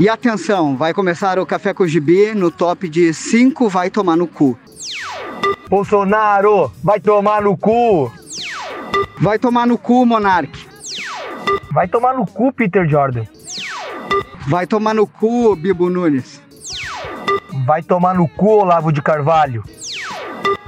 E atenção, vai começar o Café com Gibi no top de 5 vai tomar no cu. Bolsonaro, vai tomar no cu! Vai tomar no cu, Monark. Vai tomar no cu, Peter Jordan. Vai tomar no cu, Bibo Nunes. Vai tomar no cu, Olavo de Carvalho.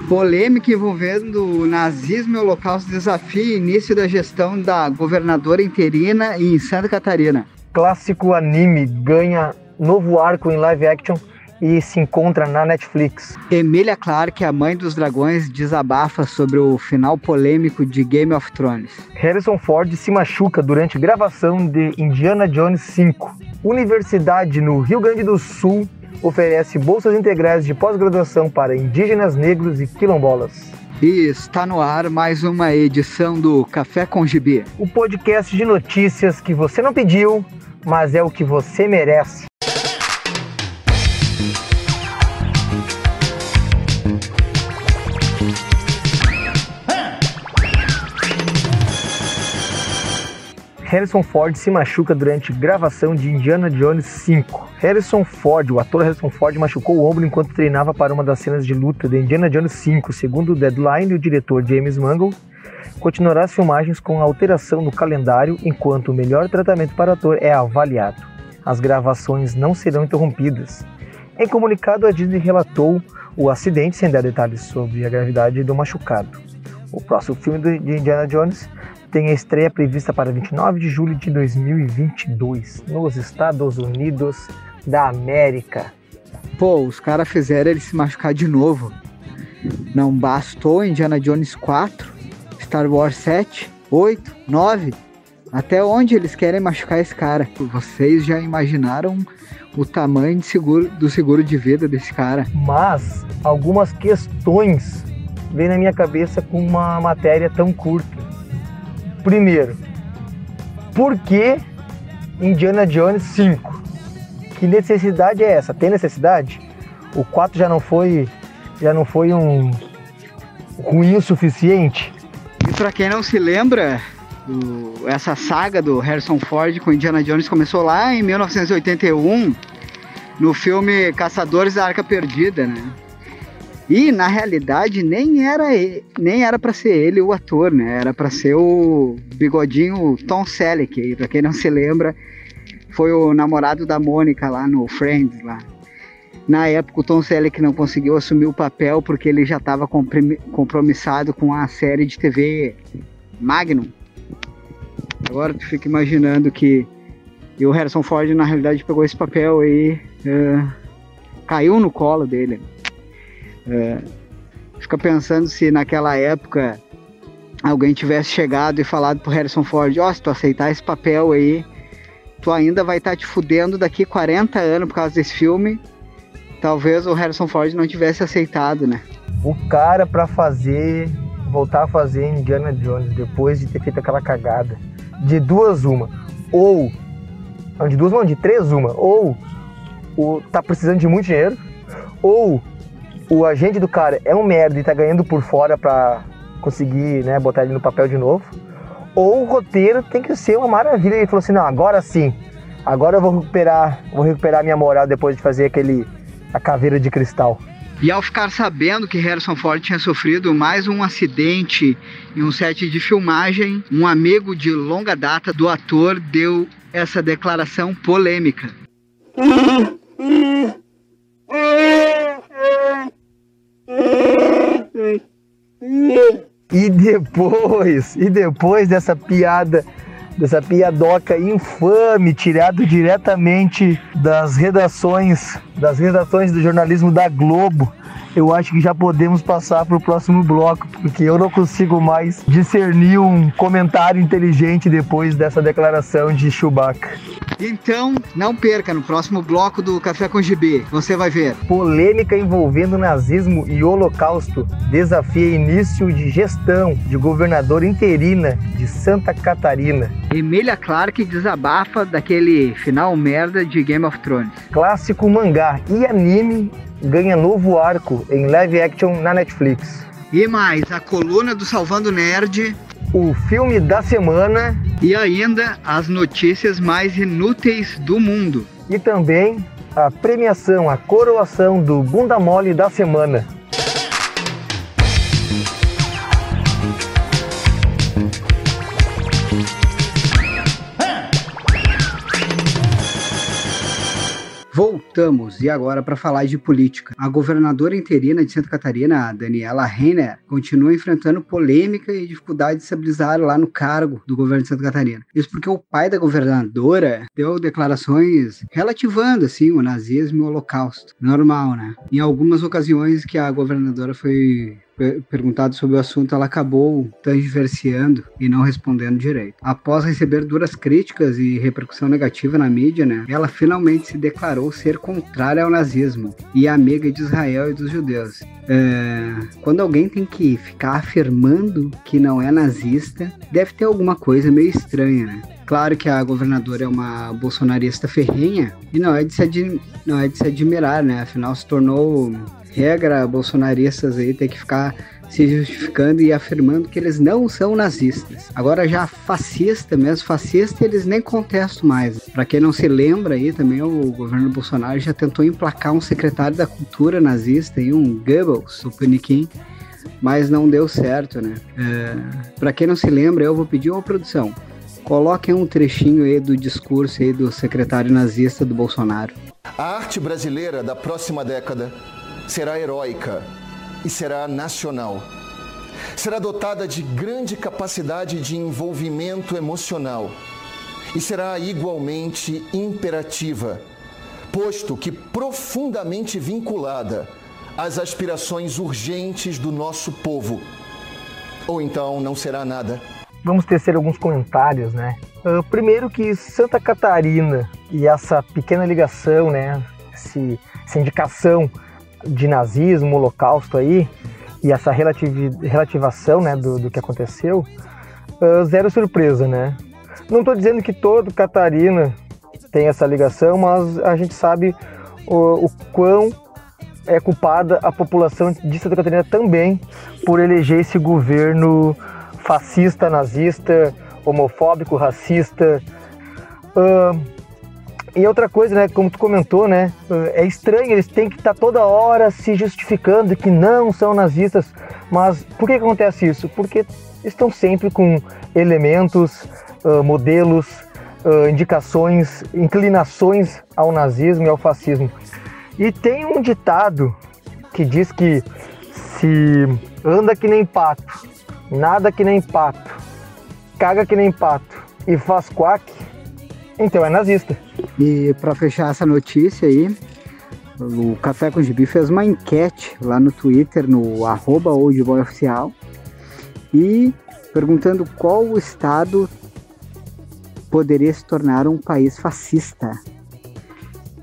Polêmica envolvendo o nazismo e o holocausto desafia início da gestão da governadora interina em Santa Catarina. Clássico anime ganha novo arco em live action e se encontra na Netflix. Emilia Clarke, a mãe dos dragões, desabafa sobre o final polêmico de Game of Thrones. Harrison Ford se machuca durante gravação de Indiana Jones 5. Universidade no Rio Grande do Sul oferece bolsas integrais de pós-graduação para indígenas, negros e quilombolas. E está no ar mais uma edição do Café com Gibi. O podcast de notícias que você não pediu, mas é o que você merece. Harrison Ford se machuca durante gravação de Indiana Jones 5. Harrison Ford, o ator Harrison Ford, machucou o ombro enquanto treinava para uma das cenas de luta de Indiana Jones 5. Segundo o Deadline, o diretor James Mangold continuará as filmagens com alteração no calendário enquanto o melhor tratamento para o ator é avaliado. As gravações não serão interrompidas. Em comunicado, a Disney relatou o acidente sem dar detalhes sobre a gravidade do machucado. O próximo filme de Indiana Jones tem a estreia prevista para 29 de julho de 2022 nos Estados Unidos da América. Pô, os caras fizeram ele se machucar de novo. Não bastou Indiana Jones 4, Star Wars 7, 8, 9. Até onde eles querem machucar esse cara? Vocês já imaginaram o tamanho seguro, do seguro de vida desse cara? Mas algumas questões vêm na minha cabeça com uma matéria tão curta. Primeiro, por que Indiana Jones 5? Que necessidade é essa? Tem necessidade? O 4 já não foi já não foi um ruim o suficiente? E para quem não se lembra, o, essa saga do Harrison Ford com Indiana Jones começou lá em 1981 no filme Caçadores da Arca Perdida, né? E na realidade nem era ele, nem era para ser ele o ator, né? Era para ser o bigodinho Tom Selleck, para quem não se lembra, foi o namorado da Mônica lá no Friends lá. Na época o Tom Selleck não conseguiu assumir o papel porque ele já estava compromissado com a série de TV Magnum. Agora tu fica imaginando que e o Harrison Ford na realidade pegou esse papel aí, uh, caiu no colo dele. É, fica pensando se naquela época alguém tivesse chegado e falado pro Harrison Ford, ó, oh, se tu aceitar esse papel aí, tu ainda vai estar tá te fudendo daqui 40 anos por causa desse filme. Talvez o Harrison Ford não tivesse aceitado, né? O cara para fazer, voltar a fazer Indiana Jones depois de ter feito aquela cagada, de duas uma, ou não, de duas não, de três uma, ou o tá precisando de muito dinheiro, ou o agente do cara é um merda e tá ganhando por fora pra conseguir, né, botar ele no papel de novo. Ou o roteiro tem que ser uma maravilha. Ele falou assim, não, agora sim. Agora eu vou recuperar, vou recuperar minha moral depois de fazer aquele a caveira de cristal. E ao ficar sabendo que Harrison Ford tinha sofrido mais um acidente em um set de filmagem, um amigo de longa data do ator deu essa declaração polêmica. E depois, e depois dessa piada, dessa piadoca infame, tirado diretamente das redações, das redações do jornalismo da Globo, eu acho que já podemos passar para o próximo bloco, porque eu não consigo mais discernir um comentário inteligente depois dessa declaração de Chewbacca. Então, não perca no próximo bloco do Café com GB. Você vai ver. Polêmica envolvendo nazismo e holocausto desafia início de gestão de governador interina de Santa Catarina. Emilia Clarke desabafa daquele final merda de Game of Thrones. Clássico mangá e anime ganha novo arco em live action na Netflix. E mais, a coluna do Salvando Nerd. O filme da semana. E ainda as notícias mais inúteis do mundo. e também a premiação, a coroação do Bunda Mole da Semana. Voltamos e agora para falar de política. A governadora interina de Santa Catarina, Daniela Reiner, continua enfrentando polêmica e dificuldade de estabilizar lá no cargo do governo de Santa Catarina. Isso porque o pai da governadora deu declarações relativando assim o nazismo e o holocausto. Normal, né? Em algumas ocasiões que a governadora foi perguntado sobre o assunto, ela acabou transversiando e não respondendo direito. Após receber duras críticas e repercussão negativa na mídia, né, ela finalmente se declarou ser contrária ao nazismo e amiga de Israel e dos judeus. É, quando alguém tem que ficar afirmando que não é nazista, deve ter alguma coisa meio estranha, né? Claro que a governadora é uma bolsonarista ferrenha e não é de se, não é de se admirar, né? Afinal, se tornou regra bolsonaristas aí ter que ficar se justificando e afirmando que eles não são nazistas. Agora já fascista, mesmo fascista, eles nem contestam mais. Para quem não se lembra aí também, o governo Bolsonaro já tentou emplacar um secretário da cultura nazista e um Goebbels, o Paniquim, mas não deu certo, né? É, Para quem não se lembra, eu vou pedir uma produção. Coloquem um trechinho aí do discurso aí do secretário nazista do Bolsonaro. A arte brasileira da próxima década será heróica e será nacional. Será dotada de grande capacidade de envolvimento emocional e será igualmente imperativa, posto que profundamente vinculada às aspirações urgentes do nosso povo. Ou então não será nada. Vamos tecer alguns comentários, né? Uh, primeiro que Santa Catarina e essa pequena ligação, né? Esse, essa indicação de nazismo, holocausto aí, e essa relativação né, do, do que aconteceu, uh, zero surpresa, né? Não estou dizendo que todo Catarina tem essa ligação, mas a gente sabe o, o quão é culpada a população de Santa Catarina também por eleger esse governo fascista, nazista, homofóbico, racista. Uh, e outra coisa, né, como tu comentou, né, é estranho, eles têm que estar tá toda hora se justificando que não são nazistas, mas por que, acontece isso? Porque estão sempre com elementos, uh, modelos, uh, indicações, inclinações ao nazismo e ao fascismo. E tem um ditado que diz que se anda que nem pato, nada que nem pato, caga que nem pato e faz quack, então é nazista. E para fechar essa notícia aí, o Café com Gibi fez uma enquete lá no Twitter, no arroba oficial, e perguntando qual o estado poderia se tornar um país fascista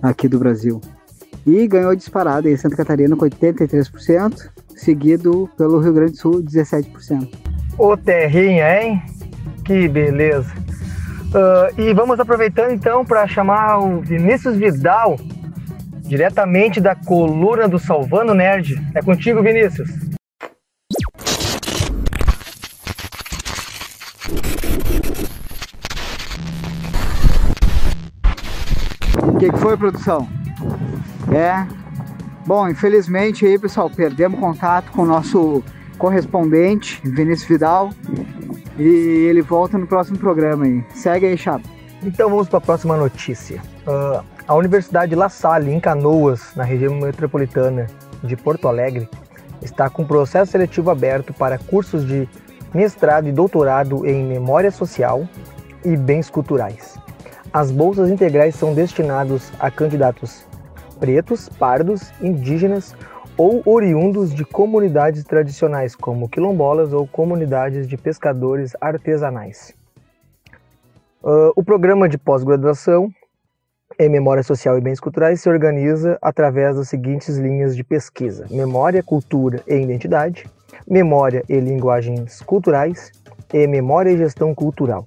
aqui do Brasil. E ganhou disparado aí Santa Catarina com 83%, seguido pelo Rio Grande do Sul, 17%. Ô terrinha, hein? Que beleza! Uh, e vamos aproveitando então para chamar o Vinícius Vidal, diretamente da coluna do Salvando Nerd. É contigo, Vinícius. O que, que foi, produção? É. Bom, infelizmente aí, pessoal, perdemos contato com o nosso correspondente, Vinícius Vidal. E ele volta no próximo programa aí. Segue aí, Chapa. Então vamos para a próxima notícia. Uh, a Universidade La Salle, em Canoas, na região metropolitana de Porto Alegre, está com processo seletivo aberto para cursos de mestrado e doutorado em Memória Social e Bens Culturais. As bolsas integrais são destinadas a candidatos pretos, pardos, indígenas ou oriundos de comunidades tradicionais, como quilombolas ou comunidades de pescadores artesanais. Uh, o programa de pós-graduação em Memória Social e Bens Culturais se organiza através das seguintes linhas de pesquisa: Memória, Cultura e Identidade, Memória e Linguagens Culturais e Memória e Gestão Cultural.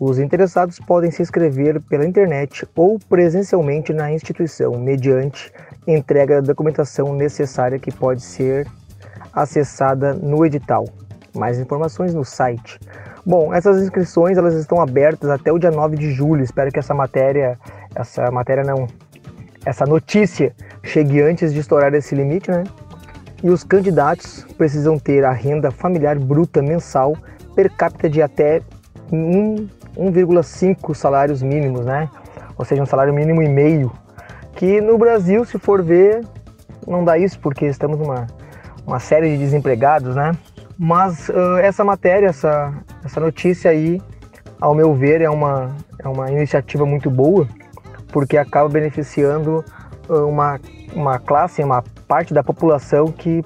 Os interessados podem se inscrever pela internet ou presencialmente na instituição, mediante entrega da documentação necessária que pode ser acessada no edital. Mais informações no site. Bom, essas inscrições elas estão abertas até o dia 9 de julho. Espero que essa matéria essa matéria não, essa notícia chegue antes de estourar esse limite, né? E os candidatos precisam ter a renda familiar bruta mensal per capita de até 1,5 salários mínimos, né? Ou seja, um salário mínimo e meio. Que no Brasil, se for ver, não dá isso porque estamos numa uma série de desempregados, né? Mas uh, essa matéria, essa, essa notícia aí, ao meu ver, é uma, é uma iniciativa muito boa, porque acaba beneficiando uh, uma, uma classe, uma parte da população que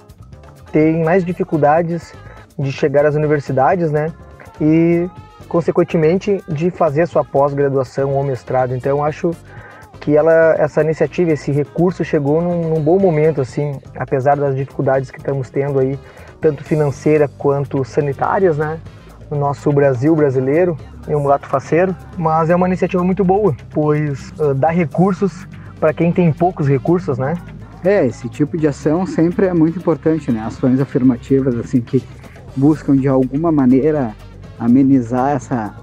tem mais dificuldades de chegar às universidades, né? E, consequentemente, de fazer sua pós-graduação ou mestrado. Então, acho que ela, essa iniciativa, esse recurso chegou num, num, bom momento, assim, apesar das dificuldades que estamos tendo aí, tanto financeira quanto sanitárias, né, no nosso Brasil brasileiro, em um mulato faceiro, mas é uma iniciativa muito boa, pois uh, dá recursos para quem tem poucos recursos, né? É, esse tipo de ação sempre é muito importante, né? Ações afirmativas, assim, que buscam de alguma maneira amenizar essa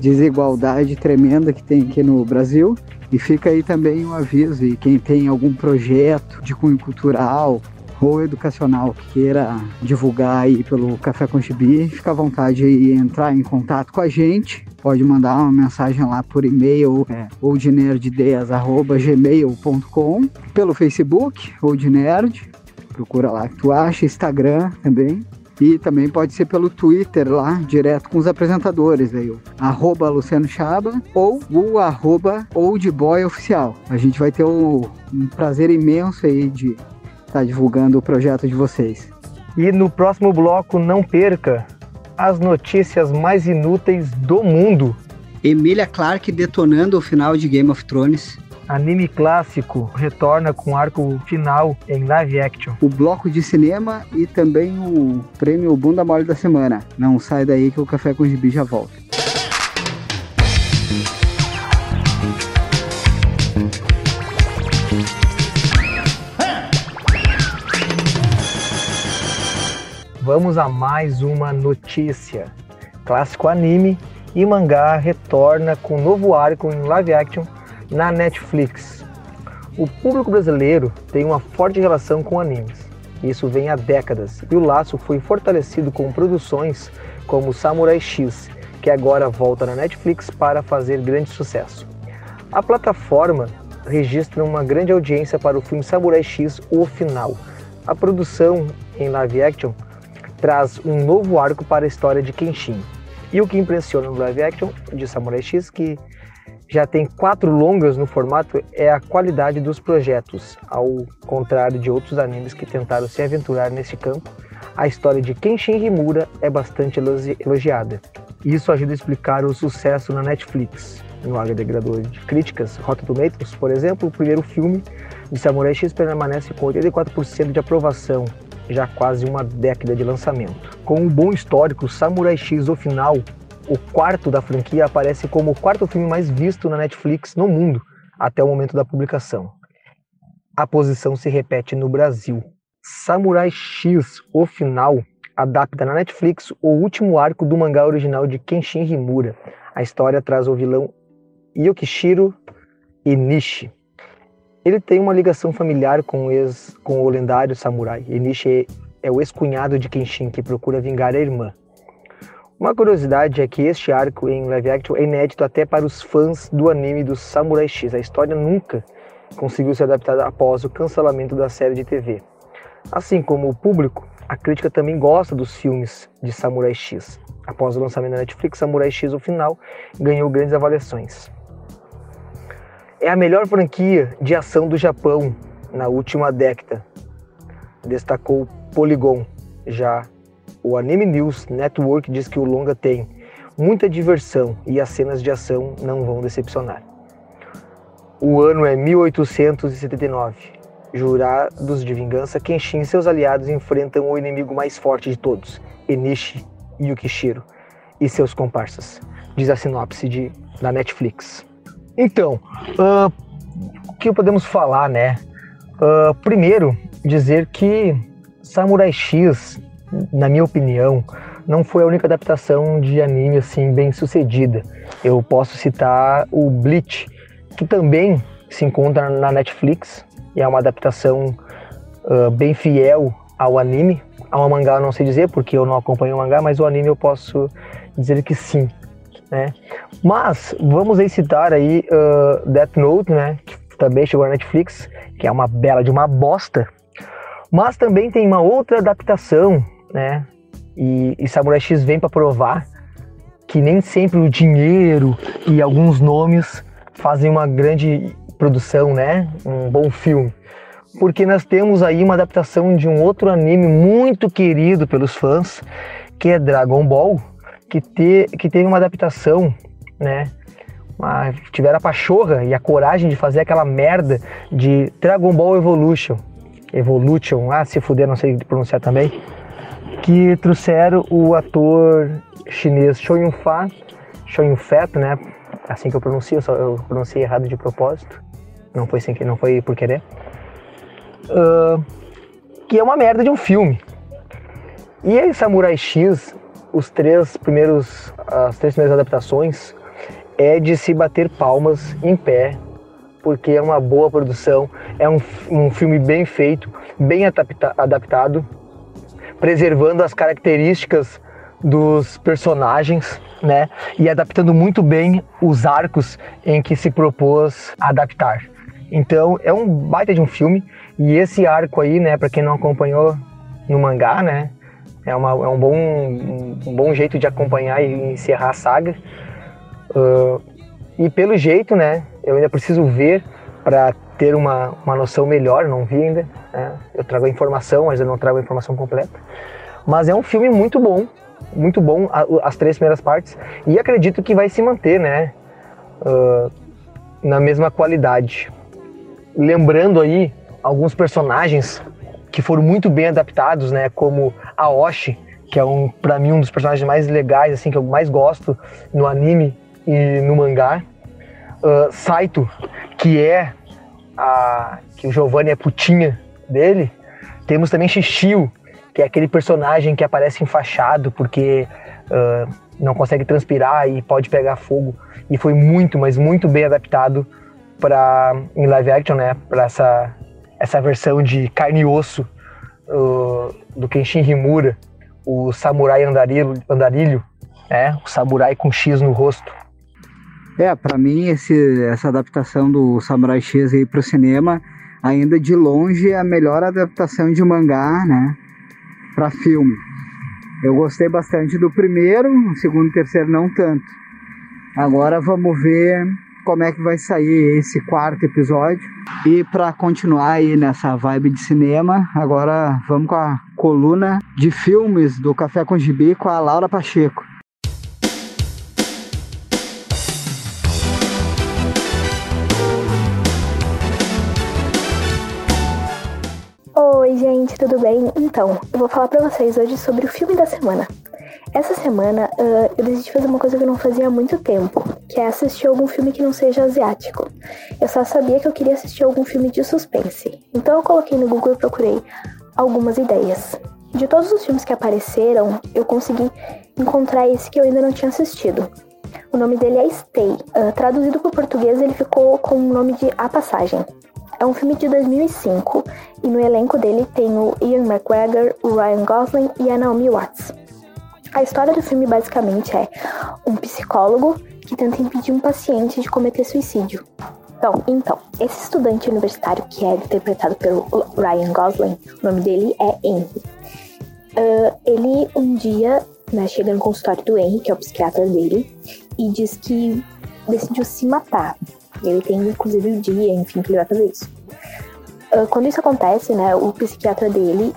desigualdade tremenda que tem aqui no Brasil e fica aí também um aviso, e quem tem algum projeto de cunho cultural ou educacional que queira divulgar aí pelo Café com Chibi, fica à vontade de entrar em contato com a gente. Pode mandar uma mensagem lá por e-mail, é, ou de nerdideias.gmail.com, pelo Facebook, ou de nerd, procura lá que tu acha, Instagram também. E também pode ser pelo Twitter lá, direto com os apresentadores aí, o arroba Luciano Chaba ou o arroba oldboyoficial. A gente vai ter o, um prazer imenso aí de estar tá divulgando o projeto de vocês. E no próximo bloco, não perca as notícias mais inúteis do mundo. Emilia Clarke detonando o final de Game of Thrones anime clássico retorna com arco final em live action. O bloco de cinema e também o prêmio Bunda Mole da Semana. Não sai daí que o Café com Gibi já volta. Vamos a mais uma notícia. Clássico anime e mangá retorna com novo arco em live action na Netflix. O público brasileiro tem uma forte relação com animes. Isso vem há décadas e o laço foi fortalecido com produções como Samurai X, que agora volta na Netflix para fazer grande sucesso. A plataforma registra uma grande audiência para o filme Samurai X O Final. A produção em live action traz um novo arco para a história de Kenshin. E o que impressiona no live action de Samurai X que já tem quatro longas no formato é a qualidade dos projetos. Ao contrário de outros animes que tentaram se aventurar nesse campo, a história de Kenshin Himura é bastante elogiada. Isso ajuda a explicar o sucesso na Netflix. No agregador de críticas, Rotten Tomatoes, por exemplo, o primeiro filme de Samurai X permanece com 84% de aprovação, já quase uma década de lançamento. Com um bom histórico, Samurai X, o final, o quarto da franquia aparece como o quarto filme mais visto na Netflix no mundo até o momento da publicação. A posição se repete no Brasil. Samurai X, o final, adapta na Netflix o último arco do mangá original de Kenshin Himura. A história traz o vilão Yukishiro Inishi. Ele tem uma ligação familiar com o, ex, com o lendário samurai. Inishi é o ex-cunhado de Kenshin que procura vingar a irmã. Uma curiosidade é que este arco em live action é inédito até para os fãs do anime do Samurai X. A história nunca conseguiu ser adaptada após o cancelamento da série de TV. Assim como o público, a crítica também gosta dos filmes de Samurai X. Após o lançamento da Netflix, Samurai X, o final, ganhou grandes avaliações. É a melhor franquia de ação do Japão na última década, destacou Polygon, já o Anime News Network diz que o longa tem muita diversão e as cenas de ação não vão decepcionar. O ano é 1879. Jurados de vingança, Kenshin e seus aliados enfrentam o inimigo mais forte de todos, Enishi Yukishiro e seus comparsas, diz a sinopse de, da Netflix. Então, uh, o que podemos falar, né? Uh, primeiro, dizer que Samurai X na minha opinião, não foi a única adaptação de anime assim bem sucedida. Eu posso citar o Bleach, que também se encontra na Netflix e é uma adaptação uh, bem fiel ao anime. Ao mangá eu não sei dizer porque eu não acompanho o mangá, mas o anime eu posso dizer que sim. Né? Mas vamos aí citar aí uh, Death Note, né? Que também chegou na Netflix, que é uma bela de uma bosta. Mas também tem uma outra adaptação, né? E, e Samurai X vem para provar que nem sempre o dinheiro e alguns nomes fazem uma grande produção, né? Um bom filme. Porque nós temos aí uma adaptação de um outro anime muito querido pelos fãs, que é Dragon Ball, que, te, que teve uma adaptação, né? Uma, tiveram a pachorra e a coragem de fazer aquela merda de Dragon Ball Evolution. Evolution, ah, se fuder, não sei pronunciar também. Que trouxeram o ator chinês Chou Yun-Fa, Chou Yun-Fat, né? Assim que eu pronuncio, só eu pronunciei errado de propósito. Não foi sem que não foi por querer. Uh, que é uma merda de um filme. E aí, Samurai X, os três primeiros, as três primeiras adaptações é de se bater palmas em pé, porque é uma boa produção, é um, um filme bem feito, bem adapta, adaptado, preservando as características dos personagens, né? E adaptando muito bem os arcos em que se propôs adaptar. Então, é um baita de um filme e esse arco aí, né, para quem não acompanhou no mangá, né, é, uma, é um, bom, um bom jeito de acompanhar e encerrar a saga. Uh, e pelo jeito, né, eu ainda preciso ver para ter uma, uma noção melhor, não vi ainda. Né? Eu trago a informação, mas eu não trago a informação completa. Mas é um filme muito bom, muito bom, as três primeiras partes. E acredito que vai se manter, né, uh, na mesma qualidade. Lembrando aí alguns personagens que foram muito bem adaptados, né? Como Aoshi, que é um para mim um dos personagens mais legais, assim que eu mais gosto no anime e no mangá. Uh, Saito, que é a que o Giovanni é putinha dele. Temos também Shishio, que é aquele personagem que aparece enfaixado porque uh, não consegue transpirar e pode pegar fogo. E foi muito, mas muito bem adaptado para em live action, né? Para essa essa versão de carne e osso uh, do Kenshin Himura, o samurai andarilho, andarilho né? o samurai com X no rosto. É, para mim esse, essa adaptação do Samurai X aí pro cinema ainda de longe é a melhor adaptação de mangá, né, para filme. Eu gostei bastante do primeiro, o segundo e terceiro não tanto. Agora vamos ver como é que vai sair esse quarto episódio. E para continuar aí nessa vibe de cinema, agora vamos com a coluna de filmes do Café com Gibi com a Laura Pacheco. Gente, tudo bem? Então, eu vou falar para vocês hoje sobre o filme da semana. Essa semana uh, eu decidi fazer uma coisa que eu não fazia há muito tempo, que é assistir algum filme que não seja asiático. Eu só sabia que eu queria assistir algum filme de suspense. Então eu coloquei no Google e procurei algumas ideias. De todos os filmes que apareceram, eu consegui encontrar esse que eu ainda não tinha assistido. O nome dele é Stay. Uh, traduzido para o português, ele ficou com o nome de A Passagem. É um filme de 2005 e no elenco dele tem o Ian McGregor, o Ryan Gosling e a Naomi Watts. A história do filme basicamente é um psicólogo que tenta impedir um paciente de cometer suicídio. Então, então, esse estudante universitário que é interpretado pelo Ryan Gosling, o nome dele é Henry. Uh, ele um dia né, chega no consultório do Henry, que é o psiquiatra dele, e diz que decidiu se matar. Ele tem inclusive o dia, enfim, que ele vai fazer isso. Uh, quando isso acontece, né, o psiquiatra dele,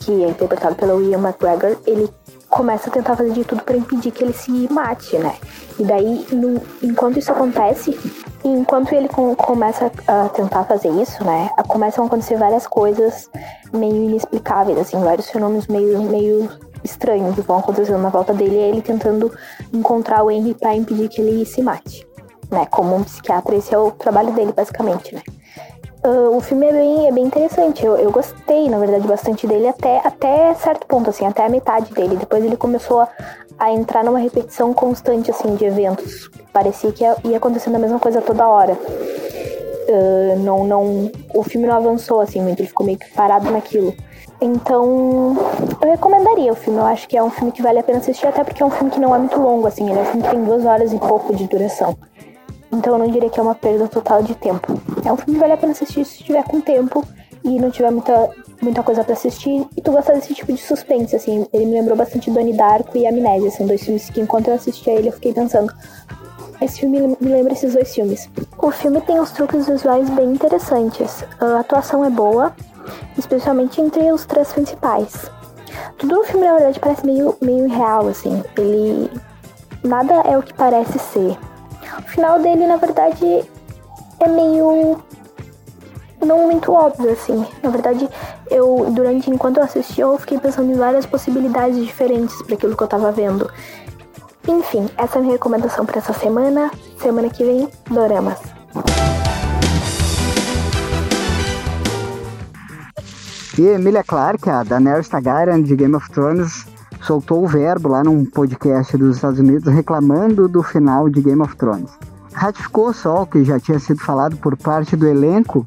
que é interpretado pelo Ian McGregor, ele começa a tentar fazer de tudo para impedir que ele se mate, né? E daí, no, enquanto isso acontece, enquanto ele com, começa a tentar fazer isso, né? Começam a acontecer várias coisas meio inexplicáveis, assim, vários fenômenos meio, meio estranhos que vão acontecendo na volta dele, e ele tentando encontrar o Henry para impedir que ele se mate, né? Como um psiquiatra, esse é o trabalho dele, basicamente, né? Uh, o filme é bem, é bem interessante. Eu, eu gostei, na verdade, bastante dele até, até certo ponto, assim, até a metade dele. Depois ele começou a, a entrar numa repetição constante, assim, de eventos. Parecia que ia, ia acontecendo a mesma coisa toda hora. Uh, não, não, o filme não avançou, assim, muito. Ele ficou meio que parado naquilo. Então, eu recomendaria o filme. Eu acho que é um filme que vale a pena assistir, até porque é um filme que não é muito longo, assim. Ele é um filme que tem duas horas e pouco de duração. Então, eu não diria que é uma perda total de tempo. É um filme que vale a pena assistir se tiver com tempo e não tiver muita, muita coisa para assistir. E tu gosta desse tipo de suspense, assim. Ele me lembrou bastante Donnie Darko e Amnésia. São dois filmes que, enquanto eu assistia ele, eu fiquei pensando. Esse filme me lembra esses dois filmes. O filme tem uns truques visuais bem interessantes. A atuação é boa, especialmente entre os três principais. Tudo no filme, na verdade, parece meio, meio real, assim. Ele. Nada é o que parece ser. O final dele, na verdade, é meio. Não muito óbvio, assim. Na verdade, eu, durante, enquanto eu assisti, eu fiquei pensando em várias possibilidades diferentes para aquilo que eu tava vendo. Enfim, essa é a minha recomendação para essa semana. Semana que vem, Doramas. E Emilia Clarke, a Daenerys Targaryen de Game of Thrones, soltou o verbo lá num podcast dos Estados Unidos reclamando do final de Game of Thrones. Ratificou só o que já tinha sido falado por parte do elenco.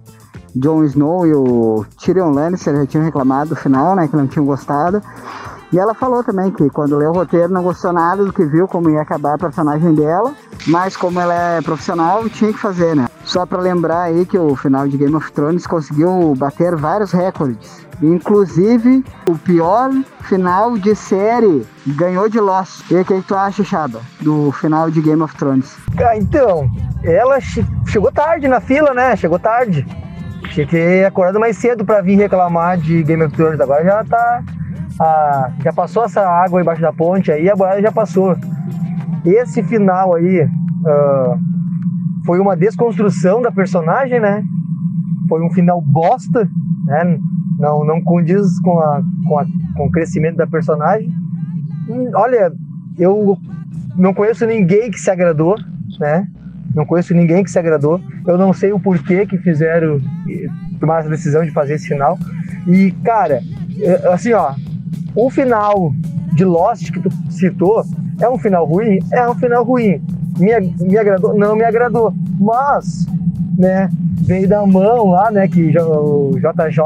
Jon Snow e o Tyrion Lannister já tinham reclamado do final, né, que não tinham gostado. E ela falou também que quando leu o roteiro não gostou nada do que viu, como ia acabar a personagem dela, mas como ela é profissional, tinha que fazer, né? Só para lembrar aí que o final de Game of Thrones conseguiu bater vários recordes. Inclusive, o pior final de série ganhou de Lost. E o que, tu acha, Chaba, do final de Game of Thrones? Ah, então, ela che chegou tarde na fila, né? Chegou tarde. Tinha que ter acordado mais cedo para vir reclamar de Game of Thrones. Agora já tá a, já passou essa água embaixo da ponte aí, a boiada já passou. Esse final aí uh, foi uma desconstrução da personagem, né? Foi um final bosta, né? Não, não condiz com, a, com, a, com o crescimento da personagem. Hum, olha, eu não conheço ninguém que se agradou, né? Não conheço ninguém que se agradou. Eu não sei o porquê que fizeram tomar essa decisão de fazer esse final. E, cara, é, assim, ó, o final de Lost que tu citou é um final ruim? É um final ruim. Me, me agradou? Não me agradou. Mas, né, veio da mão lá, né, que o JJ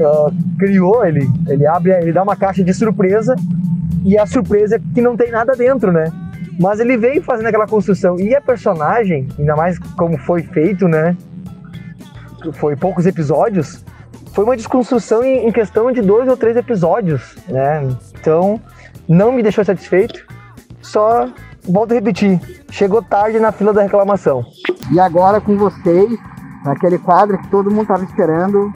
uh, criou, ele, ele abre, ele dá uma caixa de surpresa e a surpresa é que não tem nada dentro, né? Mas ele veio fazendo aquela construção. E a personagem, ainda mais como foi feito, né? Foi poucos episódios, foi uma desconstrução em, em questão de dois ou três episódios, né? Então, não me deixou satisfeito. Só volto a repetir, chegou tarde na fila da reclamação. E agora com vocês, aquele quadro que todo mundo estava esperando,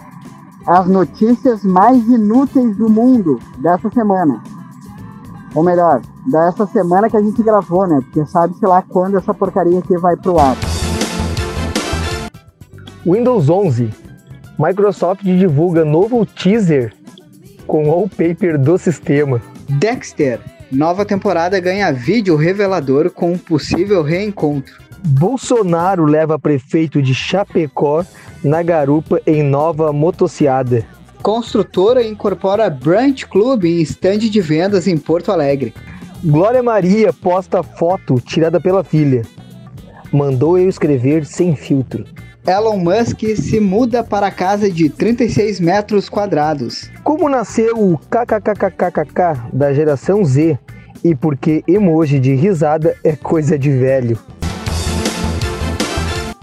as notícias mais inúteis do mundo dessa semana. Ou melhor, dessa semana que a gente gravou, né? Porque sabe-se lá quando essa porcaria aqui vai pro ar. Windows 11 Microsoft divulga novo teaser com wallpaper do sistema. Dexter, nova temporada ganha vídeo revelador com um possível reencontro. Bolsonaro leva prefeito de Chapecó na garupa em nova motociada. Construtora incorpora Brunch Club em estande de vendas em Porto Alegre. Glória Maria posta foto tirada pela filha. Mandou eu escrever sem filtro. Elon Musk se muda para a casa de 36 metros quadrados. Como nasceu o KKKKKK da geração Z e por que emoji de risada é coisa de velho?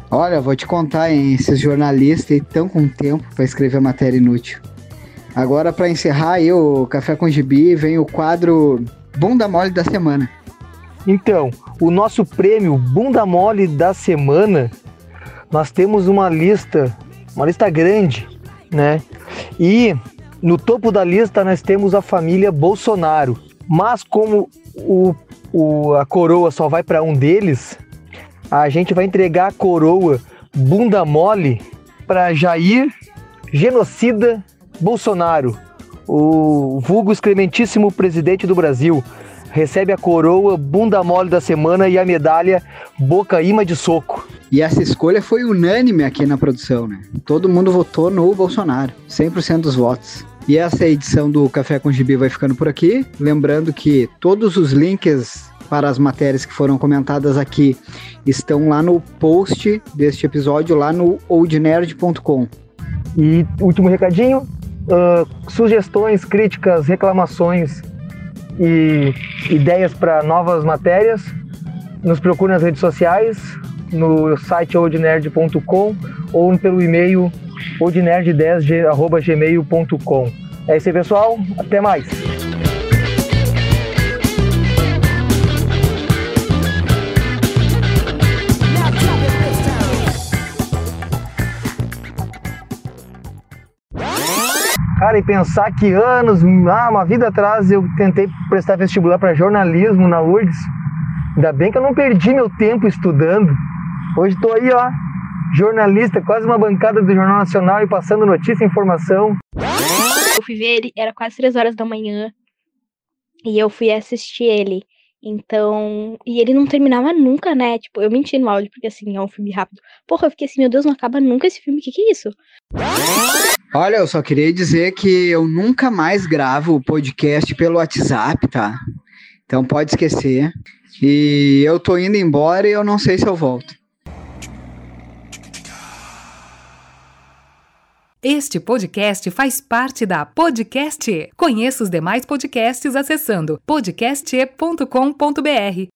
Olha, vou te contar, hein? Esses jornalistas estão com tempo para escrever matéria inútil. Agora, para encerrar aí o Café com Gibi, vem o quadro Bunda Mole da Semana. Então, o nosso prêmio Bunda Mole da Semana nós temos uma lista, uma lista grande, né? E no topo da lista nós temos a família Bolsonaro. Mas como o, o a coroa só vai para um deles, a gente vai entregar a coroa bunda mole para Jair Genocida Bolsonaro, o vulgo excrementíssimo presidente do Brasil. Recebe a coroa bunda mole da semana e a medalha boca ima de soco. E essa escolha foi unânime aqui na produção, né? Todo mundo votou no Bolsonaro, 100% dos votos. E essa edição do Café com Gibi vai ficando por aqui. Lembrando que todos os links para as matérias que foram comentadas aqui estão lá no post deste episódio, lá no oldnerd.com. E último recadinho: uh, sugestões, críticas, reclamações e ideias para novas matérias, nos procure nas redes sociais, no site oldnerd.com ou pelo e-mail oldnerd10.gmail.com. É isso aí, pessoal. Até mais. Cara, e pensar que anos, ah, uma vida atrás eu tentei prestar vestibular para jornalismo na URGS. Ainda bem que eu não perdi meu tempo estudando. Hoje estou aí, ó, jornalista, quase uma bancada do Jornal Nacional e passando notícia e informação. Eu fui ver ele, era quase três horas da manhã. E eu fui assistir ele. Então. E ele não terminava nunca, né? Tipo, eu menti no áudio, porque assim, é um filme rápido. Porra, eu fiquei assim, meu Deus, não acaba nunca esse filme. O que, que é isso? Olha, eu só queria dizer que eu nunca mais gravo o podcast pelo WhatsApp, tá? Então pode esquecer. E eu tô indo embora e eu não sei se eu volto. Este podcast faz parte da Podcast. Conheça os demais podcasts acessando podcast.com.br.